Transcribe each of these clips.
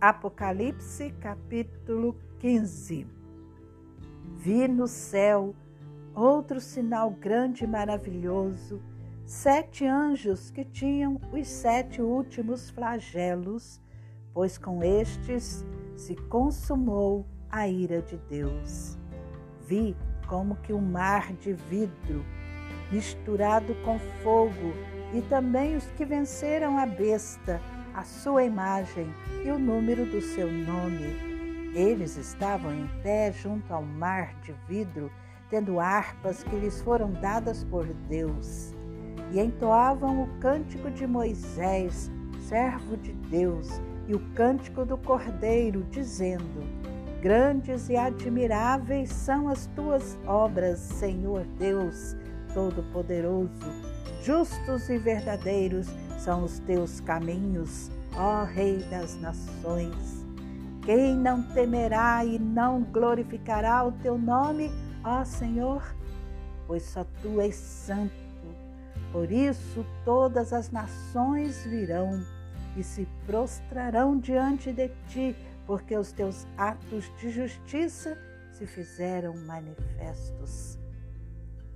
Apocalipse capítulo 15 Vi no céu outro sinal grande e maravilhoso, sete anjos que tinham os sete últimos flagelos, pois com estes se consumou a ira de Deus. Vi como que um mar de vidro misturado com fogo e também os que venceram a besta a sua imagem e o número do seu nome. Eles estavam em pé junto ao mar de vidro, tendo harpas que lhes foram dadas por Deus, e entoavam o cântico de Moisés, servo de Deus, e o cântico do Cordeiro, dizendo: Grandes e admiráveis são as tuas obras, Senhor Deus Todo-Poderoso. Justos e verdadeiros são os teus caminhos, ó Rei das Nações. Quem não temerá e não glorificará o teu nome, ó Senhor? Pois só tu és santo. Por isso todas as nações virão e se prostrarão diante de ti, porque os teus atos de justiça se fizeram manifestos.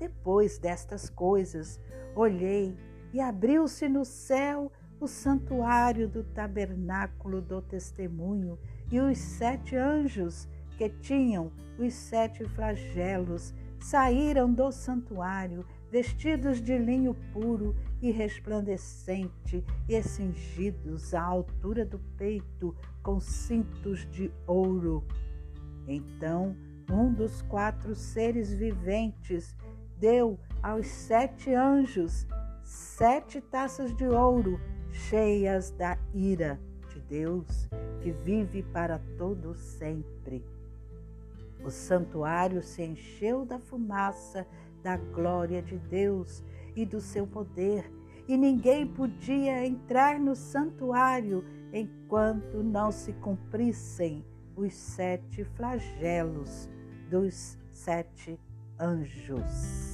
Depois destas coisas, olhei e abriu-se no céu o santuário do tabernáculo do testemunho, e os sete anjos que tinham os sete flagelos saíram do santuário, vestidos de linho puro e resplandecente, e cingidos à altura do peito com cintos de ouro. Então, um dos quatro seres viventes deu aos sete anjos sete taças de ouro cheias da ira de Deus que vive para todo sempre. O santuário se encheu da fumaça da glória de Deus e do seu poder, e ninguém podia entrar no santuário enquanto não se cumprissem os sete flagelos dos sete anjos.